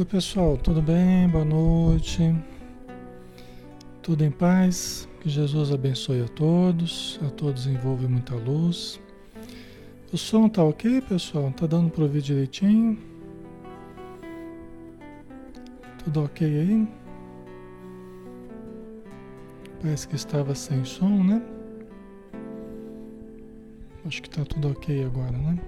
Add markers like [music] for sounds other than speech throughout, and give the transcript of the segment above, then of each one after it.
Oi pessoal, tudo bem? Boa noite. Tudo em paz? Que Jesus abençoe a todos, a todos envolve muita luz. O som tá ok, pessoal? Tá dando para ouvir direitinho? Tudo ok aí? Parece que estava sem som, né? Acho que tá tudo ok agora, né?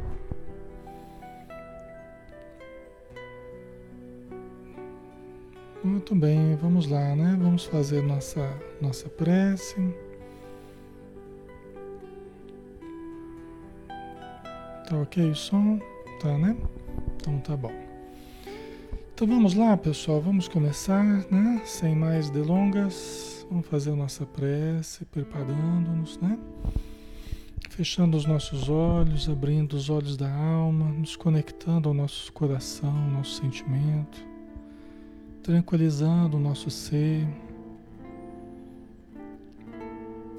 Muito bem, vamos lá, né? Vamos fazer nossa, nossa prece. Tá ok o som? Tá, né? Então tá bom. Então vamos lá, pessoal, vamos começar, né? Sem mais delongas, vamos fazer nossa prece, preparando-nos, né? Fechando os nossos olhos, abrindo os olhos da alma, nos conectando ao nosso coração, ao nosso sentimento tranquilizando o nosso ser,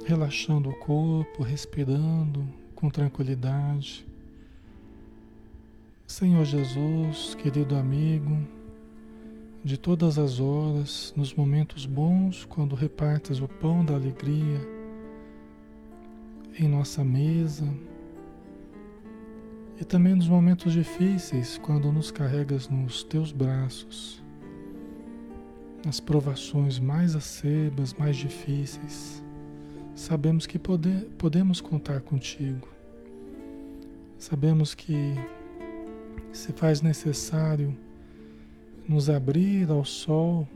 relaxando o corpo, respirando com tranquilidade. Senhor Jesus, querido amigo, de todas as horas, nos momentos bons, quando repartes o pão da alegria em nossa mesa, e também nos momentos difíceis, quando nos carregas nos teus braços nas provações mais acerbas, mais difíceis, sabemos que pode, podemos contar contigo. Sabemos que se faz necessário nos abrir ao sol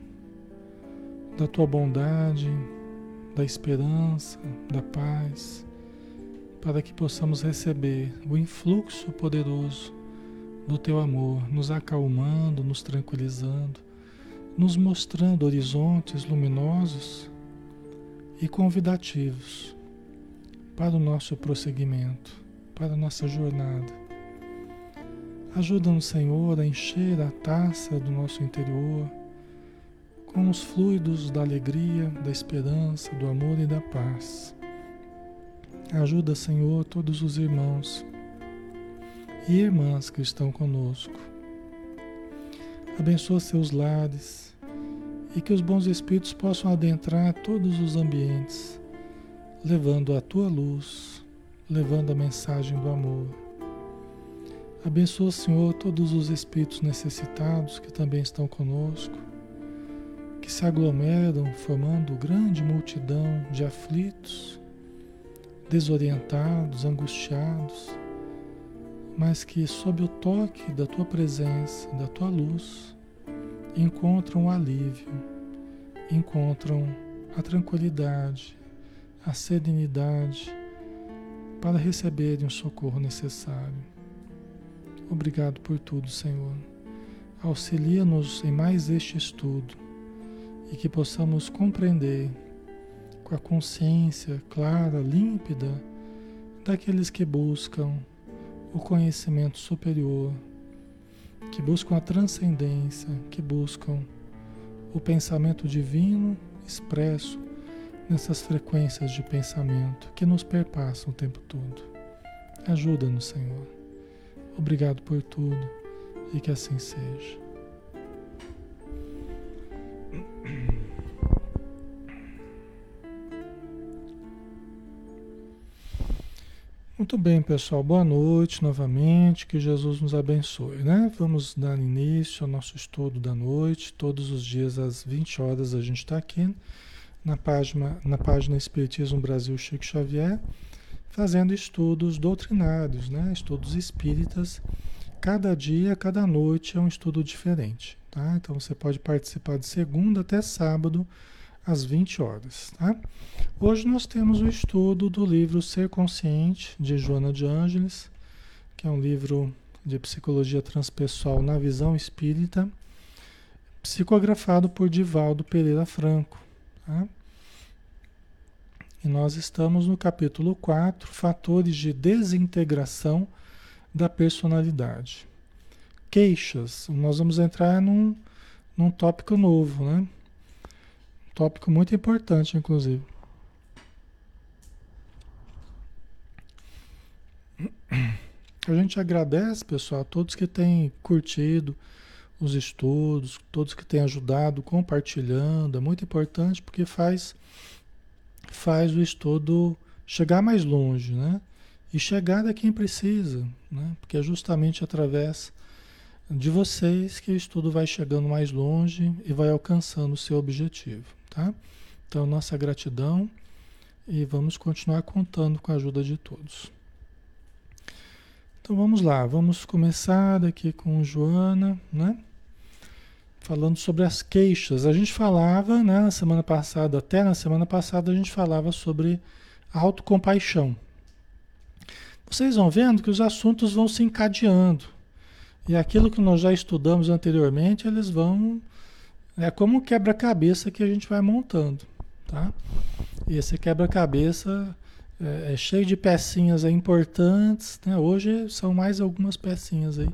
da tua bondade, da esperança, da paz, para que possamos receber o influxo poderoso do teu amor, nos acalmando, nos tranquilizando nos mostrando horizontes luminosos e convidativos para o nosso prosseguimento, para a nossa jornada. Ajuda-nos, Senhor, a encher a taça do nosso interior com os fluidos da alegria, da esperança, do amor e da paz. Ajuda, Senhor, todos os irmãos e irmãs que estão conosco. Abençoa seus lares, e que os bons espíritos possam adentrar todos os ambientes, levando a tua luz, levando a mensagem do amor. Abençoa, Senhor, todos os espíritos necessitados que também estão conosco, que se aglomeram formando grande multidão de aflitos, desorientados, angustiados, mas que, sob o toque da tua presença, da tua luz, encontram alívio, encontram a tranquilidade, a serenidade para receberem o socorro necessário. Obrigado por tudo, Senhor. Auxilia-nos em mais este estudo e que possamos compreender com a consciência clara, límpida, daqueles que buscam o conhecimento superior que buscam a transcendência, que buscam o pensamento divino expresso nessas frequências de pensamento que nos perpassam o tempo todo. Ajuda-nos, Senhor. Obrigado por tudo e que assim seja. Muito bem, pessoal. Boa noite novamente. Que Jesus nos abençoe, né? Vamos dar início ao nosso estudo da noite. Todos os dias às 20 horas a gente está aqui na página, na página Espiritismo Brasil Chico Xavier, fazendo estudos doutrinários, né? Estudos espíritas. Cada dia, cada noite é um estudo diferente, tá? Então você pode participar de segunda até sábado às 20 horas. Tá? Hoje nós temos o estudo do livro Ser Consciente, de Joana de Ângeles, que é um livro de psicologia transpessoal na visão espírita, psicografado por Divaldo Pereira Franco. Tá? E nós estamos no capítulo 4, Fatores de Desintegração da Personalidade. Queixas. Nós vamos entrar num, num tópico novo, né? Tópico muito importante, inclusive. A gente agradece, pessoal, a todos que têm curtido os estudos, todos que têm ajudado, compartilhando, é muito importante porque faz, faz o estudo chegar mais longe, né? E chegar a quem precisa, né? Porque é justamente através de vocês que o estudo vai chegando mais longe e vai alcançando o seu objetivo, tá? Então, nossa gratidão e vamos continuar contando com a ajuda de todos. Então vamos lá, vamos começar aqui com Joana, né? Falando sobre as queixas. A gente falava, né, na semana passada, até na semana passada, a gente falava sobre autocompaixão. Vocês vão vendo que os assuntos vão se encadeando. E aquilo que nós já estudamos anteriormente, eles vão. É como um quebra-cabeça que a gente vai montando. Tá? E esse quebra-cabeça é, é, cheio de pecinhas importantes. Né? Hoje são mais algumas pecinhas aí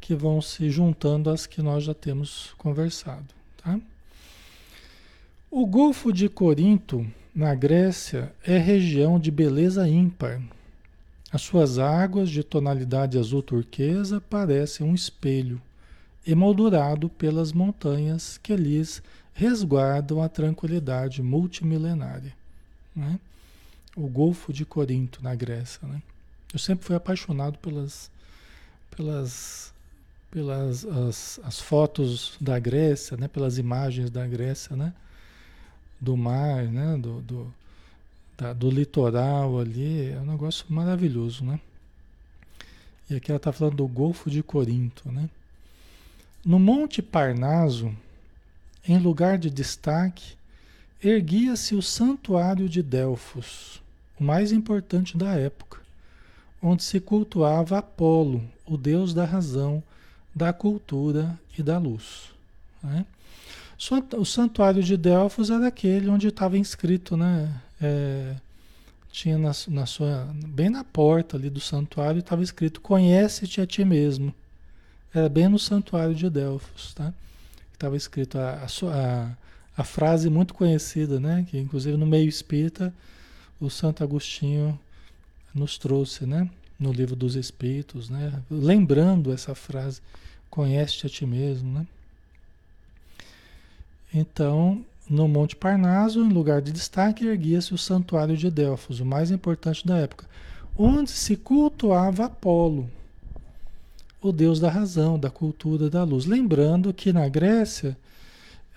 que vão se juntando às que nós já temos conversado. Tá? O Golfo de Corinto, na Grécia, é região de beleza ímpar. As suas águas de tonalidade azul turquesa parecem um espelho, emoldurado pelas montanhas que lhes resguardam a tranquilidade multimilenária. Né? O Golfo de Corinto, na Grécia. Né? Eu sempre fui apaixonado pelas, pelas, pelas as, as fotos da Grécia, né? pelas imagens da Grécia, né? do mar, né? do, do da, do litoral ali, é um negócio maravilhoso, né? E aqui ela está falando do Golfo de Corinto, né? No Monte Parnaso, em lugar de destaque, erguia-se o Santuário de Delfos, o mais importante da época, onde se cultuava Apolo, o deus da razão, da cultura e da luz. Né? O Santuário de Delfos era aquele onde estava inscrito, né? é, tinha na, na, sua, bem na porta ali do santuário, estava escrito: Conhece-te a ti mesmo. Era bem no santuário de Delfos, tá? Estava escrito a, a, a, frase muito conhecida, né? Que inclusive no meio espírita o Santo Agostinho nos trouxe, né? No livro dos Espíritos, né? Lembrando essa frase: Conhece-te a ti mesmo, né? Então, no Monte Parnaso, em lugar de destaque, erguia-se o Santuário de Delfos, o mais importante da época, onde se cultuava Apolo, o deus da razão, da cultura, da luz. Lembrando que na Grécia,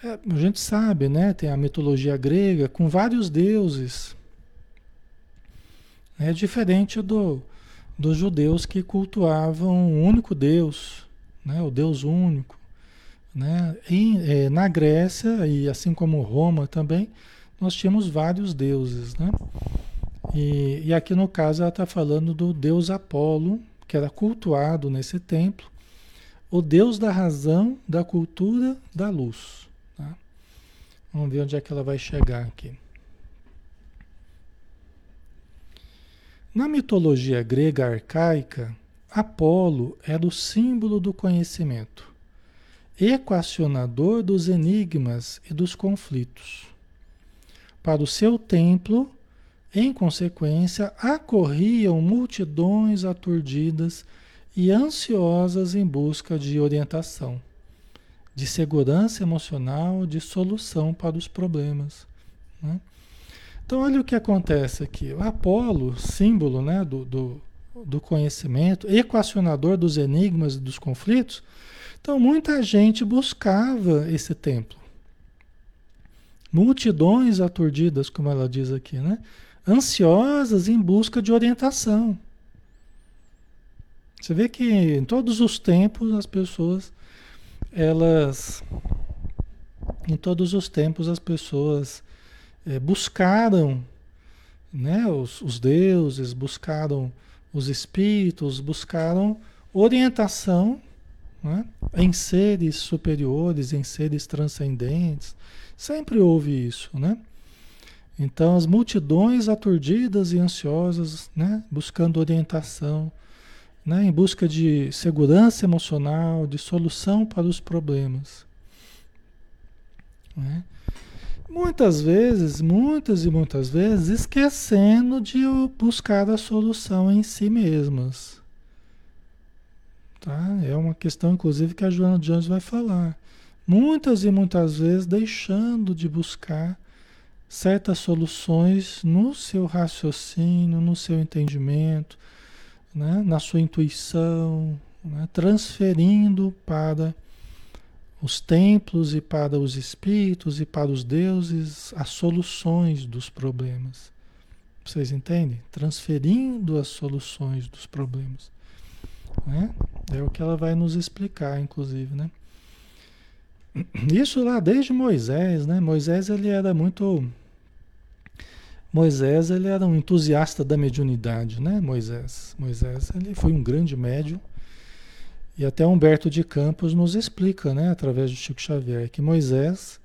é, a gente sabe, né, tem a mitologia grega com vários deuses. É diferente do, dos judeus que cultuavam um único Deus, né, o Deus único. Né? Em, é, na Grécia, e assim como Roma também, nós tínhamos vários deuses. Né? E, e aqui no caso ela está falando do deus Apolo, que era cultuado nesse templo, o deus da razão, da cultura, da luz. Tá? Vamos ver onde é que ela vai chegar aqui. Na mitologia grega arcaica, Apolo era o símbolo do conhecimento equacionador dos enigmas e dos conflitos. Para o seu templo, em consequência, acorriam multidões aturdidas e ansiosas em busca de orientação, de segurança emocional, de solução para os problemas. Né? Então, olha o que acontece aqui. O Apolo, símbolo né, do, do, do conhecimento, equacionador dos enigmas e dos conflitos, então muita gente buscava esse templo. Multidões aturdidas, como ela diz aqui, né? Ansiosas em busca de orientação. Você vê que em todos os tempos as pessoas, elas, em todos os tempos as pessoas é, buscaram, né, os, os deuses, buscaram os espíritos, buscaram orientação né? em seres superiores, em seres transcendentes. Sempre houve isso, né? Então, as multidões aturdidas e ansiosas, né? buscando orientação, né? em busca de segurança emocional, de solução para os problemas. Né? Muitas vezes, muitas e muitas vezes, esquecendo de buscar a solução em si mesmas. Tá? É uma questão, inclusive, que a Joana Jones vai falar. Muitas e muitas vezes deixando de buscar certas soluções no seu raciocínio, no seu entendimento, né? na sua intuição, né? transferindo para os templos e para os espíritos e para os deuses as soluções dos problemas. Vocês entendem? Transferindo as soluções dos problemas. Né? É o que ela vai nos explicar, inclusive, né? [clears throat] Isso lá desde Moisés, né? Moisés ele era muito Moisés ele era um entusiasta da mediunidade, né? Moisés, Moisés ele foi um grande médium e até Humberto de Campos nos explica, né, através de Chico Xavier, que Moisés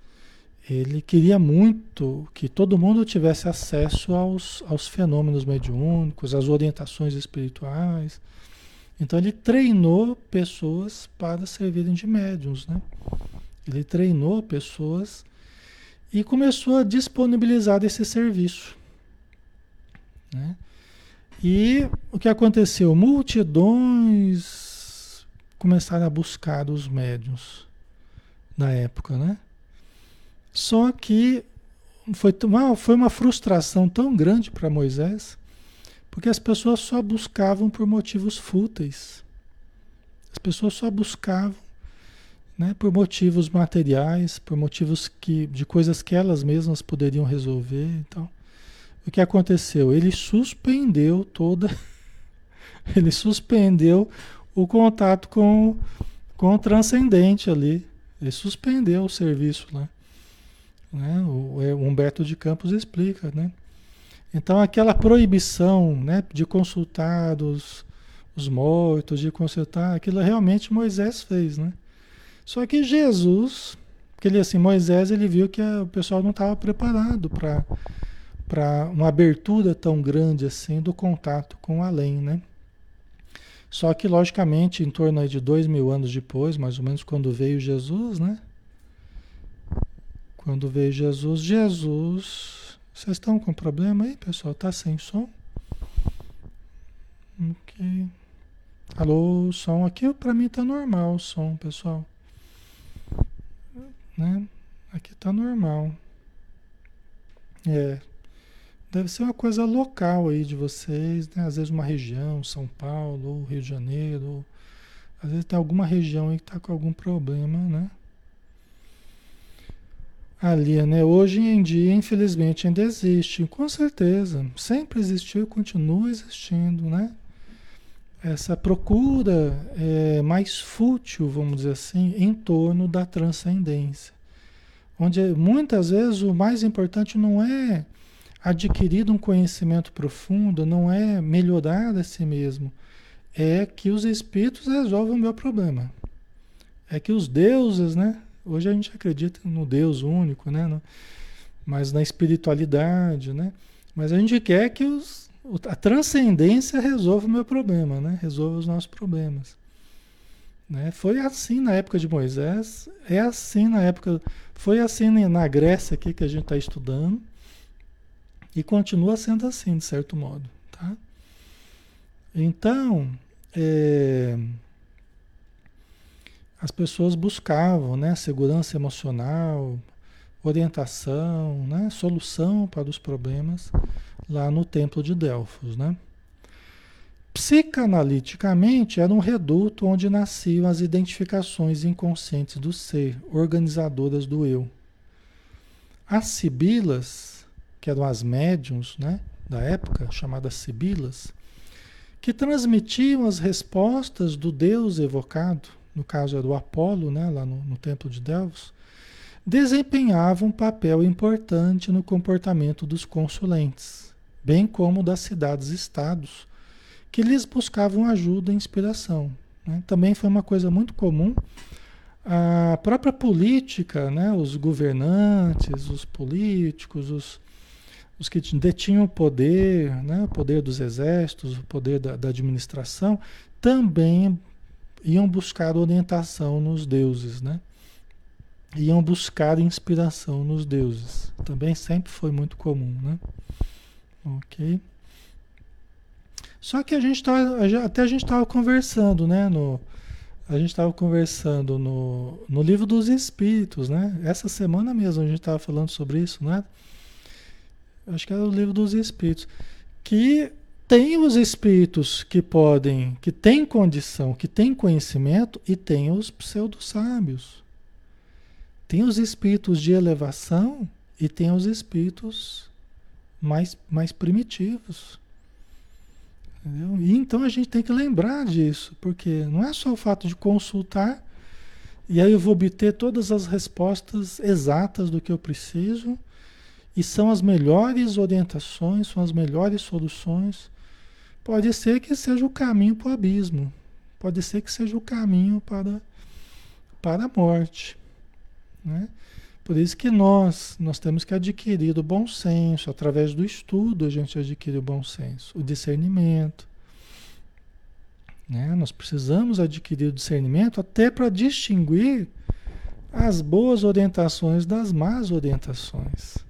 ele queria muito que todo mundo tivesse acesso aos, aos fenômenos mediúnicos, às orientações espirituais. Então ele treinou pessoas para servirem de médiums, né? Ele treinou pessoas e começou a disponibilizar esse serviço. Né? E o que aconteceu? Multidões começaram a buscar os médiums na época, né? Só que foi uma, foi uma frustração tão grande para Moisés, porque as pessoas só buscavam por motivos fúteis. As pessoas só buscavam né, por motivos materiais, por motivos que, de coisas que elas mesmas poderiam resolver e tal. O que aconteceu? Ele suspendeu toda. [laughs] ele suspendeu o contato com, com o transcendente ali. Ele suspendeu o serviço lá. Né? O, é, o Humberto de Campos explica, né? Então aquela proibição né, de consultar os, os mortos, de consultar, aquilo realmente Moisés fez, né? Só que Jesus, porque ele assim, Moisés ele viu que a, o pessoal não estava preparado para para uma abertura tão grande assim do contato com o além, né? Só que logicamente em torno de dois mil anos depois, mais ou menos quando veio Jesus, né? Quando veio Jesus, Jesus. Vocês estão com problema aí, pessoal? Tá sem som? Ok. Alô, som aqui para mim tá normal o som, pessoal. Né? Aqui tá normal. É. Deve ser uma coisa local aí de vocês, né? Às vezes uma região, São Paulo, Rio de Janeiro, às vezes tem alguma região aí que tá com algum problema, né? Ali, né? Hoje em dia, infelizmente, ainda existe, com certeza. Sempre existiu e continua existindo, né? Essa procura é, mais fútil, vamos dizer assim, em torno da transcendência. Onde muitas vezes o mais importante não é adquirir um conhecimento profundo, não é melhorar a si mesmo, é que os espíritos resolvam o meu problema. É que os deuses, né? Hoje a gente acredita no Deus único, né? Mas na espiritualidade, né? Mas a gente quer que os, a transcendência resolva o meu problema, né? Resolva os nossos problemas. Né? Foi assim na época de Moisés, é assim na época, foi assim na Grécia aqui que a gente está estudando e continua sendo assim de certo modo, tá? Então, é, as pessoas buscavam né, segurança emocional, orientação, né, solução para os problemas lá no templo de Delfos. Né? Psicanaliticamente, era um reduto onde nasciam as identificações inconscientes do ser, organizadoras do eu. As sibilas, que eram as médiums né, da época, chamadas sibilas, que transmitiam as respostas do Deus evocado, no caso era o Apolo, né, lá no, no templo de Delfos, desempenhava um papel importante no comportamento dos consulentes, bem como das cidades-estados, que lhes buscavam ajuda e inspiração. Né? Também foi uma coisa muito comum a própria política, né, os governantes, os políticos, os, os que detinham o poder, né, o poder dos exércitos, o poder da, da administração, também iam buscar orientação nos deuses, né? Iam buscar inspiração nos deuses. Também sempre foi muito comum, né? Ok. Só que a gente tá, até a gente estava conversando, né? No, A gente estava conversando no, no livro dos Espíritos, né? Essa semana mesmo a gente estava falando sobre isso, né? Acho que era o livro dos Espíritos. Que tem os espíritos que podem, que têm condição, que têm conhecimento, e tem os pseudo-sábios. Tem os espíritos de elevação e tem os espíritos mais, mais primitivos. Entendeu? E então a gente tem que lembrar disso, porque não é só o fato de consultar e aí eu vou obter todas as respostas exatas do que eu preciso e são as melhores orientações, são as melhores soluções. Pode ser que seja o caminho para o abismo, pode ser que seja o caminho para, para a morte. Né? Por isso que nós, nós temos que adquirir o bom senso, através do estudo a gente adquire o bom senso, o discernimento. Né? Nós precisamos adquirir o discernimento até para distinguir as boas orientações das más orientações.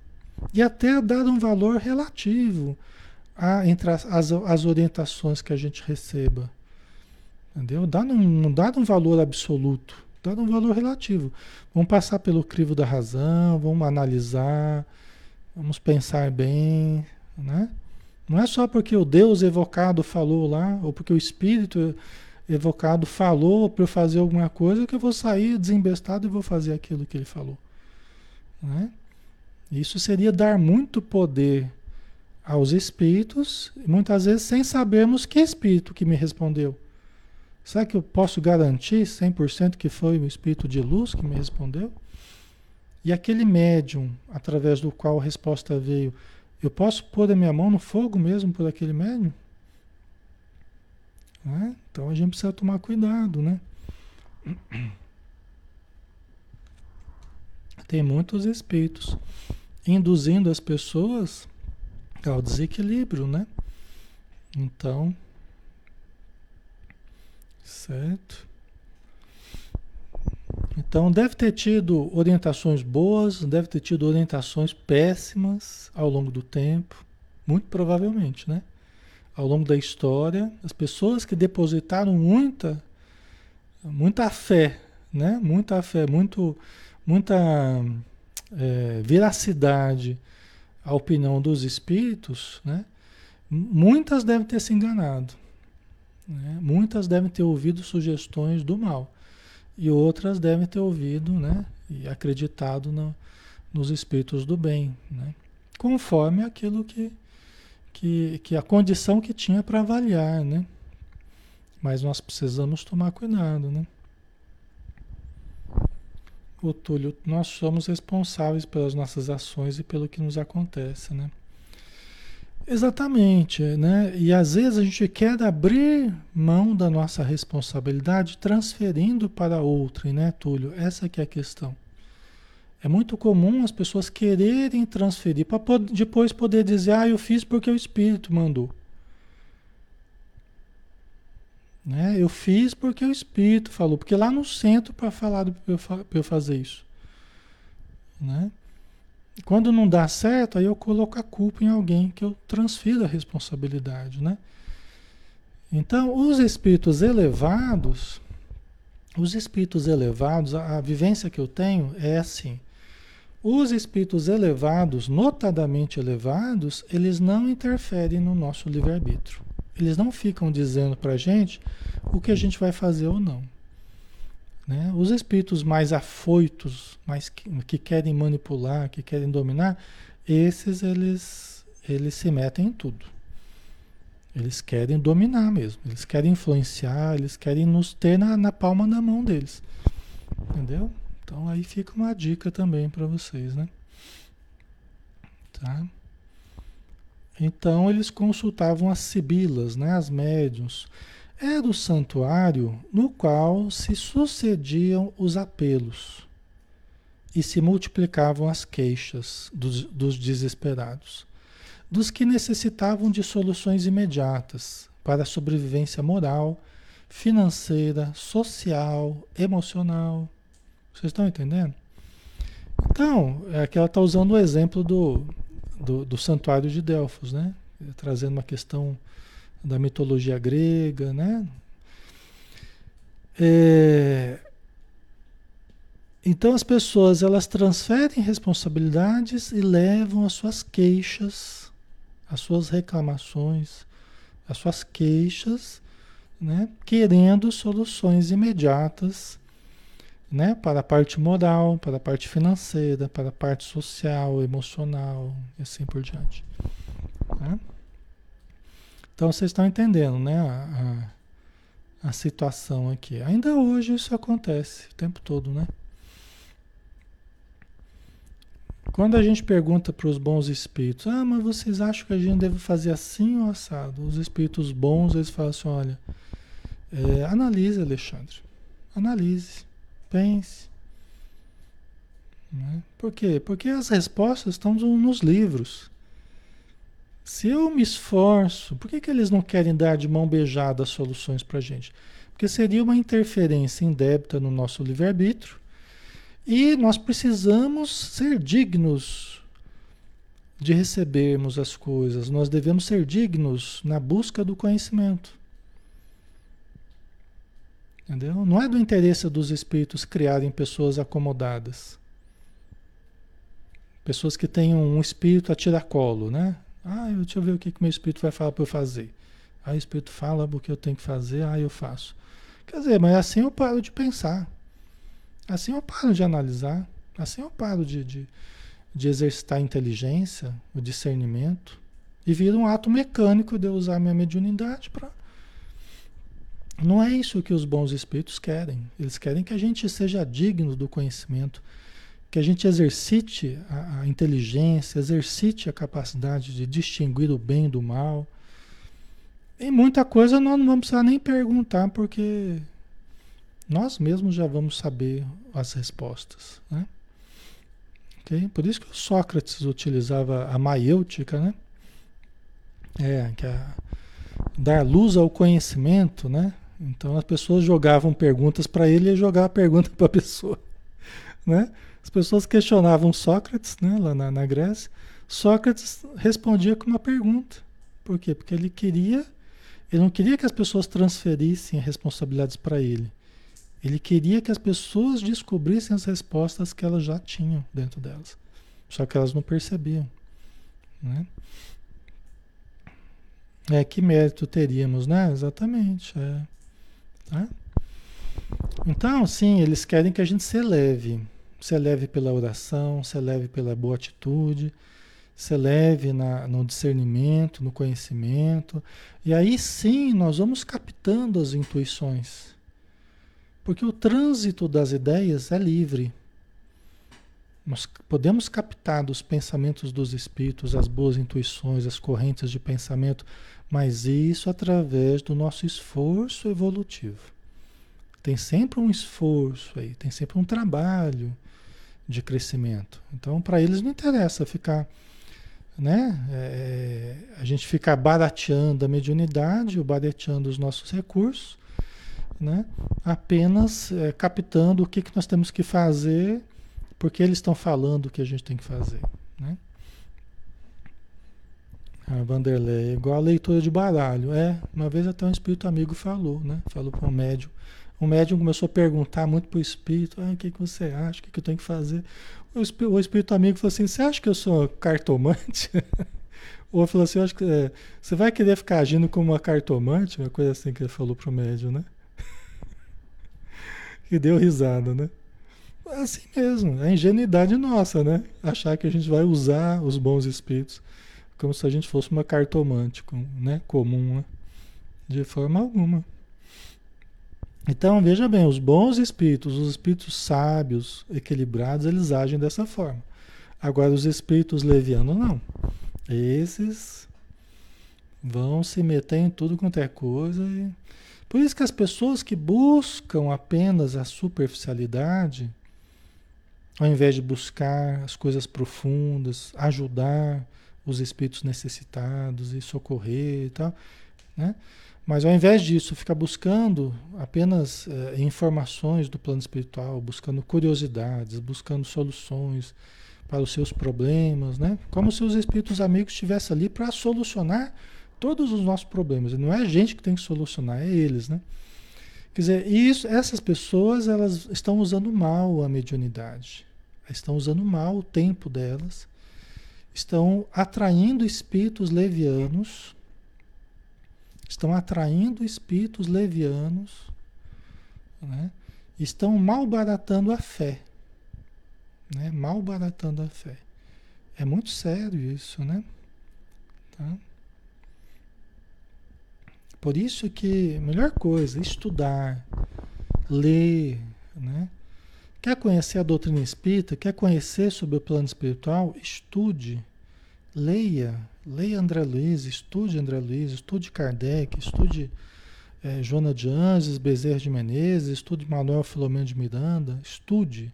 E até dar um valor relativo a, entre as, as, as, orientações que a gente receba. Entendeu? Dá um, não dá um valor absoluto. Dá um valor relativo. Vamos passar pelo crivo da razão, vamos analisar, vamos pensar bem, né? Não é só porque o Deus evocado falou lá, ou porque o Espírito evocado falou para eu fazer alguma coisa que eu vou sair desembestado e vou fazer aquilo que ele falou. Né? Isso seria dar muito poder aos espíritos, muitas vezes sem sabermos que espírito que me respondeu. Será que eu posso garantir 100% que foi o espírito de luz que me respondeu? E aquele médium, através do qual a resposta veio, eu posso pôr a minha mão no fogo mesmo por aquele médium? Né? Então a gente precisa tomar cuidado, né? Tem muitos espíritos induzindo as pessoas ao desequilíbrio, né? Então, Certo. Então deve ter tido orientações boas, deve ter tido orientações péssimas ao longo do tempo, muito provavelmente, né? Ao longo da história, as pessoas que depositaram muita, muita fé, né? Muita fé, muito, muita é, veracidade à opinião dos espíritos, né? Muitas devem ter se enganado. Né? Muitas devem ter ouvido sugestões do mal e outras devem ter ouvido né? e acreditado no, nos espíritos do bem, né? conforme aquilo que, que, que a condição que tinha para avaliar. Né? Mas nós precisamos tomar cuidado. Né? O Túlio, nós somos responsáveis pelas nossas ações e pelo que nos acontece. Né? Exatamente, né? E às vezes a gente quer abrir mão da nossa responsabilidade transferindo para outra, né, Túlio? Essa que é a questão. É muito comum as pessoas quererem transferir para depois poder dizer, ah, eu fiz porque o Espírito mandou. Né? Eu fiz porque o Espírito falou, porque lá no centro para falar para eu fazer isso. Né? Quando não dá certo, aí eu coloco a culpa em alguém que eu transfiro a responsabilidade, né? Então, os espíritos elevados, os espíritos elevados, a, a vivência que eu tenho é assim. Os espíritos elevados, notadamente elevados, eles não interferem no nosso livre-arbítrio. Eles não ficam dizendo para a gente o que a gente vai fazer ou não. Né? Os espíritos mais afoitos, mais que, que, querem manipular, que querem dominar, esses eles, eles se metem em tudo. Eles querem dominar mesmo, eles querem influenciar, eles querem nos ter na, na palma da mão deles. Entendeu? Então aí fica uma dica também para vocês, né? Tá? Então eles consultavam as sibilas, né, as médiums era o santuário no qual se sucediam os apelos e se multiplicavam as queixas dos, dos desesperados, dos que necessitavam de soluções imediatas para a sobrevivência moral, financeira, social, emocional. Vocês estão entendendo? Então, é que ela está usando o exemplo do, do, do santuário de Delfos, né? Trazendo uma questão da mitologia grega, né? É, então as pessoas elas transferem responsabilidades e levam as suas queixas, as suas reclamações, as suas queixas, né, querendo soluções imediatas, né, para a parte moral, para a parte financeira, para a parte social, emocional e assim por diante. Né? Então vocês estão entendendo, né, a, a, a situação aqui. Ainda hoje isso acontece o tempo todo, né? Quando a gente pergunta para os bons espíritos, ah, mas vocês acham que a gente deve fazer assim ou assado? Os espíritos bons, eles falam assim, olha, é, analise, Alexandre, analise, pense. Né? Por quê? Porque as respostas estão nos livros. Se eu me esforço, por que, que eles não querem dar de mão beijada as soluções para a gente? Porque seria uma interferência indébita no nosso livre-arbítrio e nós precisamos ser dignos de recebermos as coisas, nós devemos ser dignos na busca do conhecimento. Entendeu? Não é do interesse dos espíritos criarem pessoas acomodadas. Pessoas que tenham um espírito a tiracolo, né? Ah, deixa eu ver o que, que meu espírito vai falar para eu fazer. Aí o espírito fala o que eu tenho que fazer, aí eu faço. Quer dizer, mas assim eu paro de pensar. Assim eu paro de analisar, assim eu paro de, de, de exercitar a inteligência, o discernimento, e vira um ato mecânico de eu usar minha mediunidade para. Não é isso que os bons espíritos querem. Eles querem que a gente seja digno do conhecimento, que a gente exercite a, a inteligência, exercite a capacidade de distinguir o bem do mal. E muita coisa nós não vamos precisar nem perguntar, porque nós mesmos já vamos saber as respostas. Né? Okay? Por isso que o Sócrates utilizava a maiêutica, né? É, que é dar luz ao conhecimento, né? Então as pessoas jogavam perguntas para ele e ele jogava pergunta [laughs] para a pessoa, né? As pessoas questionavam Sócrates, né, lá na, na Grécia. Sócrates respondia com uma pergunta. Por quê? Porque ele queria, ele não queria que as pessoas transferissem responsabilidades para ele. Ele queria que as pessoas descobrissem as respostas que elas já tinham dentro delas. Só que elas não percebiam. Né? É, que mérito teríamos, né? Exatamente. É. Tá? Então, sim, eles querem que a gente se eleve. Se eleve pela oração, se eleve pela boa atitude, se eleve na, no discernimento, no conhecimento. E aí sim nós vamos captando as intuições. Porque o trânsito das ideias é livre. Nós podemos captar dos pensamentos dos espíritos as boas intuições, as correntes de pensamento, mas isso através do nosso esforço evolutivo. Tem sempre um esforço aí, tem sempre um trabalho de crescimento. Então, para eles não interessa ficar, né? É, a gente ficar barateando a mediunidade, ou barateando os nossos recursos, né? apenas é, captando o que, que nós temos que fazer, porque eles estão falando o que a gente tem que fazer. Né? A Vanderlei, igual a leitura de baralho. É, uma vez até um espírito amigo falou, né? Falou para um médium. O médium começou a perguntar muito para o espírito: ah, o que, que você acha? O que, que eu tenho que fazer? O o espírito amigo falou assim: você acha que eu sou cartomante? [laughs] Ou falou assim: acho que é, você vai querer ficar agindo como uma cartomante? Uma coisa assim que ele falou para o médium, né? [laughs] e deu risada, né? Assim mesmo, é ingenuidade nossa, né? Achar que a gente vai usar os bons espíritos como se a gente fosse uma cartomante, né? Comum, né? De forma alguma. Então, veja bem, os bons espíritos, os espíritos sábios, equilibrados, eles agem dessa forma. Agora, os espíritos levianos, não. Esses vão se meter em tudo quanto é coisa e por isso que as pessoas que buscam apenas a superficialidade, ao invés de buscar as coisas profundas, ajudar os espíritos necessitados e socorrer e tal, né? Mas ao invés disso, ficar buscando apenas eh, informações do plano espiritual, buscando curiosidades, buscando soluções para os seus problemas, né? Como se os espíritos amigos estivessem ali para solucionar todos os nossos problemas. Não é a gente que tem que solucionar, é eles, né? Quer dizer, isso, essas pessoas elas estão usando mal a mediunidade. Estão usando mal o tempo delas. Estão atraindo espíritos levianos. Estão atraindo espíritos levianos. Né? Estão malbaratando a fé. Né? Malbaratando a fé. É muito sério isso, né? Tá? Por isso que a melhor coisa, estudar, ler, né? Quer conhecer a doutrina espírita? Quer conhecer sobre o plano espiritual? Estude, leia, leia André Luiz, estude André Luiz, estude Kardec, estude é, Joana de Anjos, Bezerra de Menezes, estude Manuel Filomeno de Miranda, estude,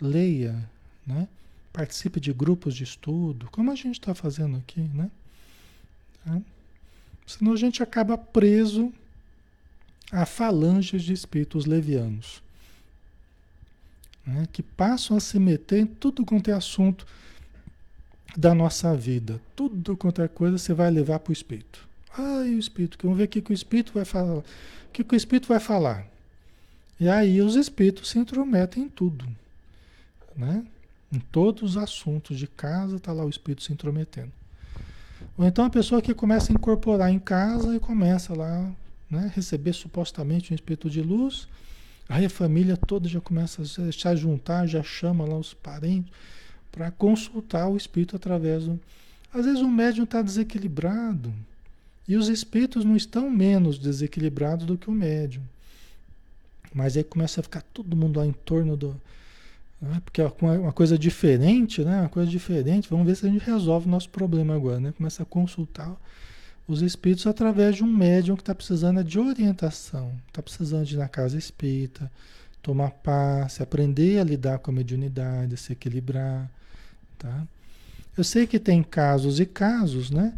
leia, né? participe de grupos de estudo, como a gente está fazendo aqui, né? Tá? Senão a gente acaba preso a falanges de espíritos levianos. Né, que passam a se meter em tudo quanto é assunto da nossa vida. Tudo quanto é coisa você vai levar para o espírito. Ai, o espírito, vamos ver o que, o espírito vai falar. O que, que o espírito vai falar? E aí os espíritos se intrometem em tudo. Né? Em todos os assuntos de casa está lá o espírito se intrometendo. Ou então a pessoa que começa a incorporar em casa e começa lá, né, receber supostamente um espírito de luz, aí a família toda já começa a se juntar, já chama lá os parentes para consultar o espírito através do. Às vezes o médium está desequilibrado e os espíritos não estão menos desequilibrados do que o médium. Mas aí começa a ficar todo mundo lá em torno do, né? Porque é uma coisa diferente, né? Uma coisa diferente. Vamos ver se a gente resolve o nosso problema agora, né? Começa a consultar os espíritos através de um médium que está precisando de orientação, está precisando de ir na casa espírita, tomar passe, aprender a lidar com a mediunidade, se equilibrar, tá? Eu sei que tem casos e casos, né?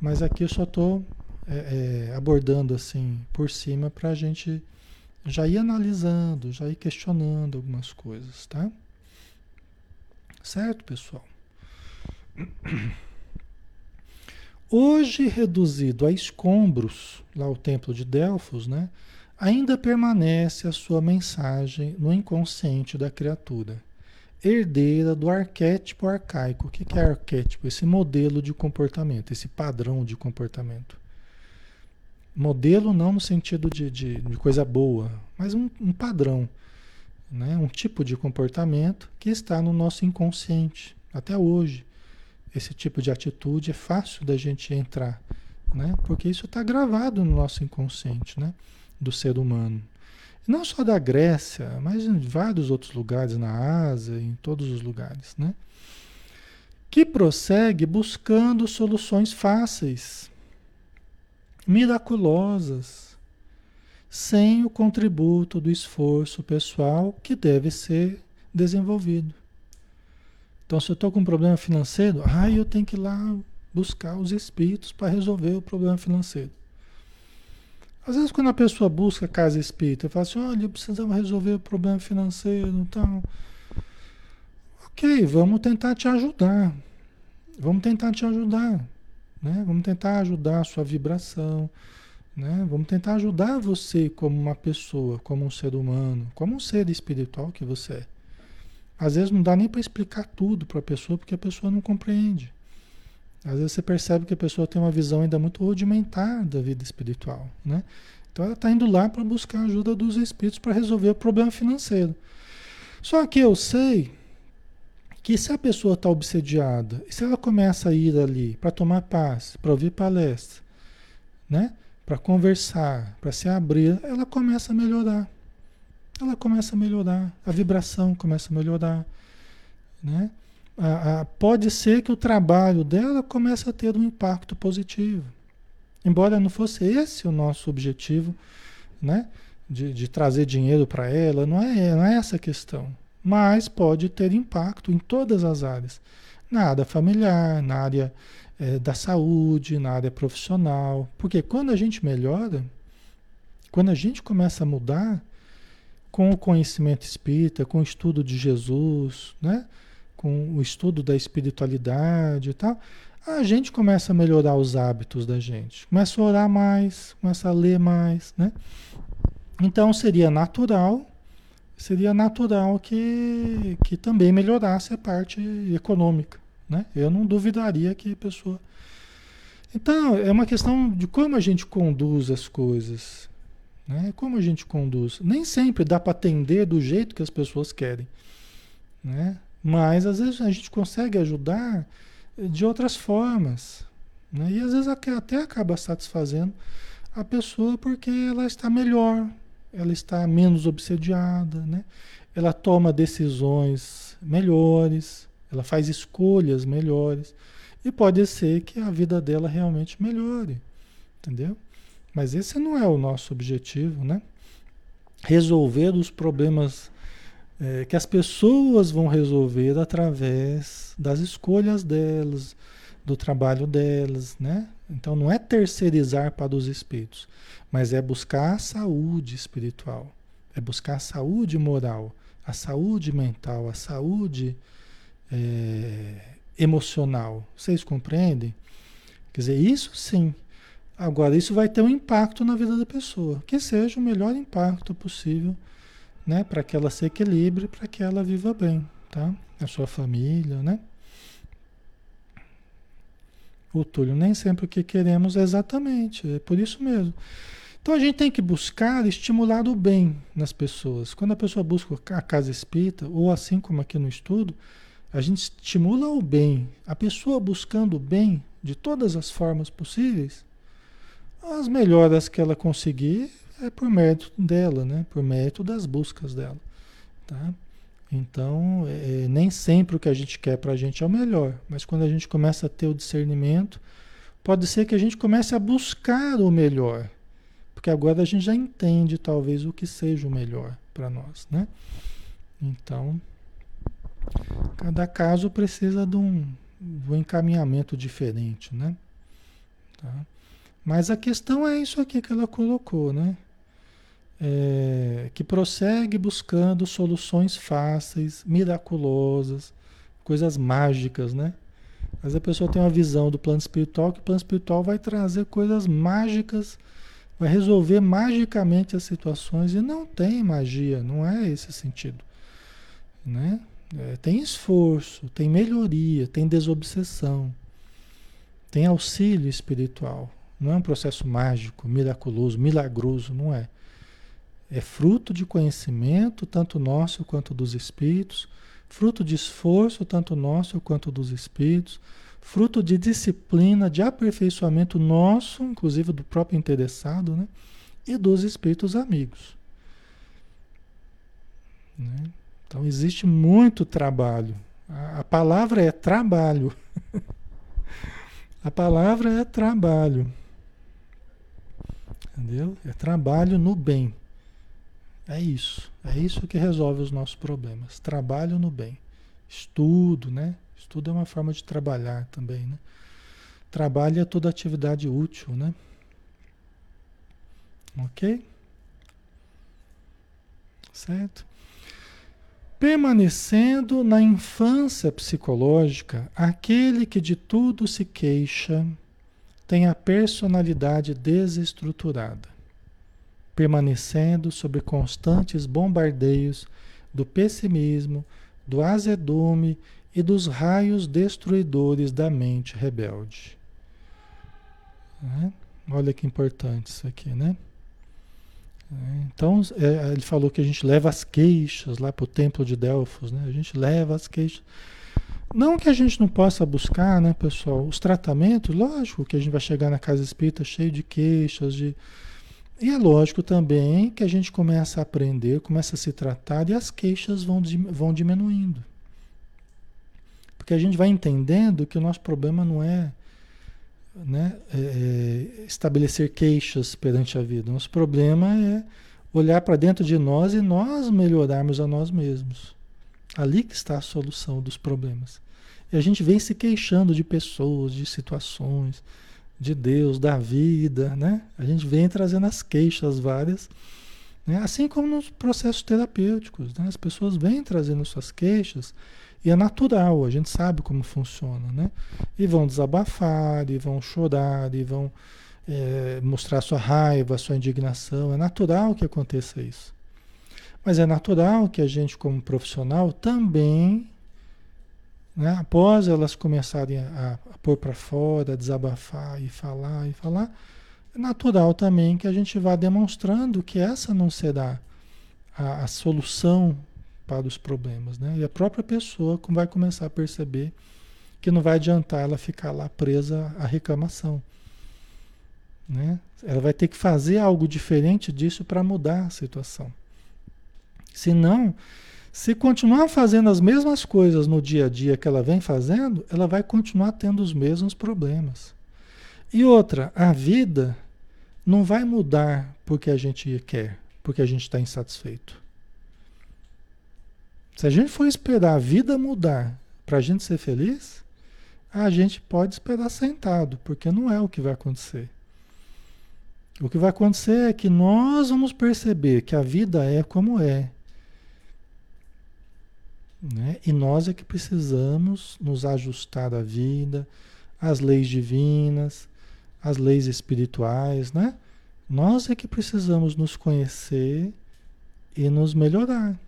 Mas aqui eu só estou é, é, abordando assim por cima para a gente já ir analisando, já ir questionando algumas coisas, tá? Certo, pessoal? Hoje reduzido a escombros, lá o templo de Delfos, né? Ainda permanece a sua mensagem no inconsciente da criatura, herdeira do arquétipo arcaico. O que é arquétipo? Esse modelo de comportamento, esse padrão de comportamento. Modelo não no sentido de, de, de coisa boa, mas um, um padrão né? um tipo de comportamento que está no nosso inconsciente até hoje. Esse tipo de atitude é fácil da gente entrar, né? porque isso está gravado no nosso inconsciente né? do ser humano. Não só da Grécia, mas em vários outros lugares, na Ásia, em todos os lugares. Né? Que prossegue buscando soluções fáceis, miraculosas, sem o contributo do esforço pessoal que deve ser desenvolvido. Então, se eu estou com um problema financeiro, ah, eu tenho que ir lá buscar os espíritos para resolver o problema financeiro. Às vezes, quando a pessoa busca casa espírita, fala assim: olha, eu precisava resolver o problema financeiro, então. Ok, vamos tentar te ajudar. Vamos tentar te ajudar. Né? Vamos tentar ajudar a sua vibração né? Vamos tentar ajudar você como uma pessoa, como um ser humano, como um ser espiritual que você é. Às vezes não dá nem para explicar tudo para a pessoa porque a pessoa não compreende. Às vezes você percebe que a pessoa tem uma visão ainda muito rudimentar da vida espiritual, né? Então ela está indo lá para buscar a ajuda dos espíritos para resolver o problema financeiro. Só que eu sei que se a pessoa está obsediada, e se ela começa a ir ali para tomar paz, para ouvir palestra, né? para conversar, para se abrir, ela começa a melhorar. Ela começa a melhorar, a vibração começa a melhorar. Né? A, a, pode ser que o trabalho dela comece a ter um impacto positivo. Embora não fosse esse o nosso objetivo, né? de, de trazer dinheiro para ela, não é, não é essa a questão. Mas pode ter impacto em todas as áreas. Na área familiar, na área é, da saúde, na área profissional. Porque quando a gente melhora, quando a gente começa a mudar com o conhecimento espírita, com o estudo de Jesus, né? Com o estudo da espiritualidade e tal, a gente começa a melhorar os hábitos da gente. Começa a orar mais, começa a ler mais, né? Então seria natural, seria natural que, que também melhorasse a parte econômica. Né? Eu não duvidaria que a pessoa. Então, é uma questão de como a gente conduz as coisas. Né? Como a gente conduz. Nem sempre dá para atender do jeito que as pessoas querem. Né? Mas às vezes a gente consegue ajudar de outras formas. Né? E às vezes até acaba satisfazendo a pessoa porque ela está melhor, ela está menos obsediada, né? ela toma decisões melhores, ela faz escolhas melhores. E pode ser que a vida dela realmente melhore, entendeu? Mas esse não é o nosso objetivo, né? Resolver os problemas é, que as pessoas vão resolver através das escolhas delas, do trabalho delas, né? Então não é terceirizar para os espíritos, mas é buscar a saúde espiritual, é buscar a saúde moral, a saúde mental, a saúde é, emocional. Vocês compreendem? Quer dizer, isso sim. Agora, isso vai ter um impacto na vida da pessoa, que seja o melhor impacto possível, né, para que ela se equilibre, para que ela viva bem, tá? A sua família, né? O Túlio, nem sempre o que queremos é exatamente, é por isso mesmo. Então a gente tem que buscar estimular o bem nas pessoas. Quando a pessoa busca a casa espírita, ou assim como aqui no estudo, a gente estimula o bem. A pessoa buscando o bem de todas as formas possíveis, as melhoras que ela conseguir é por mérito dela, né? Por mérito das buscas dela, tá? Então, é, é nem sempre o que a gente quer para a gente é o melhor, mas quando a gente começa a ter o discernimento, pode ser que a gente comece a buscar o melhor, porque agora a gente já entende talvez o que seja o melhor para nós, né? Então, cada caso precisa de um, de um encaminhamento diferente, né? Tá? Mas a questão é isso aqui que ela colocou, né? É, que prossegue buscando soluções fáceis, miraculosas, coisas mágicas, né? Mas a pessoa tem uma visão do plano espiritual que o plano espiritual vai trazer coisas mágicas, vai resolver magicamente as situações e não tem magia, não é esse sentido, né? É, tem esforço, tem melhoria, tem desobsessão, tem auxílio espiritual. Não é um processo mágico, miraculoso, milagroso, não é. É fruto de conhecimento, tanto nosso quanto dos espíritos, fruto de esforço, tanto nosso quanto dos espíritos, fruto de disciplina, de aperfeiçoamento nosso, inclusive do próprio interessado, né? e dos espíritos amigos. Né? Então existe muito trabalho. A, a palavra é trabalho. [laughs] a palavra é trabalho. Entendeu? É trabalho no bem. É isso. É isso que resolve os nossos problemas. Trabalho no bem. Estudo, né? Estudo é uma forma de trabalhar também, né? Trabalho é toda atividade útil, né? Ok? Certo? Permanecendo na infância psicológica, aquele que de tudo se queixa tem a personalidade desestruturada permanecendo sob constantes bombardeios do pessimismo, do azedume e dos raios destruidores da mente rebelde. É? Olha que importante isso aqui, né? Então, é, ele falou que a gente leva as queixas lá para o templo de Delfos, né? A gente leva as queixas. Não que a gente não possa buscar, né, pessoal, os tratamentos, lógico que a gente vai chegar na casa espírita cheio de queixas, de, e é lógico também que a gente começa a aprender, começa a se tratar e as queixas vão, vão diminuindo. Porque a gente vai entendendo que o nosso problema não é, né, é, é estabelecer queixas perante a vida. Nosso problema é olhar para dentro de nós e nós melhorarmos a nós mesmos. Ali que está a solução dos problemas. E a gente vem se queixando de pessoas, de situações, de Deus, da vida, né? A gente vem trazendo as queixas várias, né? assim como nos processos terapêuticos, né? As pessoas vêm trazendo suas queixas e é natural, a gente sabe como funciona, né? E vão desabafar, e vão chorar, e vão é, mostrar sua raiva, sua indignação. É natural que aconteça isso. Mas é natural que a gente, como profissional, também, né, após elas começarem a, a pôr para fora, a desabafar e falar e falar, é natural também que a gente vá demonstrando que essa não será a, a solução para os problemas. Né? E a própria pessoa vai começar a perceber que não vai adiantar ela ficar lá presa à reclamação. Né? Ela vai ter que fazer algo diferente disso para mudar a situação. Se não, se continuar fazendo as mesmas coisas no dia a dia que ela vem fazendo, ela vai continuar tendo os mesmos problemas. E outra, a vida não vai mudar porque a gente quer, porque a gente está insatisfeito. Se a gente for esperar a vida mudar para a gente ser feliz, a gente pode esperar sentado, porque não é o que vai acontecer. O que vai acontecer é que nós vamos perceber que a vida é como é. Né? E nós é que precisamos nos ajustar à vida, às leis divinas, às leis espirituais, né? Nós é que precisamos nos conhecer e nos melhorar.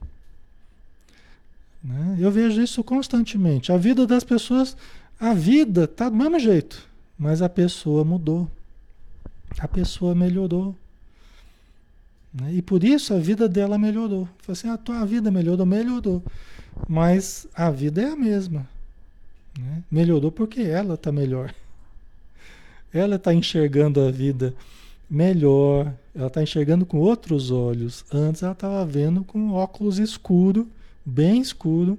Né? Eu vejo isso constantemente. A vida das pessoas, a vida está do mesmo jeito, mas a pessoa mudou a pessoa melhorou. Né? E por isso a vida dela melhorou. Falei assim, a tua vida melhorou, melhorou. Mas a vida é a mesma. Né? Melhorou porque ela está melhor. Ela está enxergando a vida melhor, ela está enxergando com outros olhos. Antes ela estava vendo com óculos escuro, bem escuro,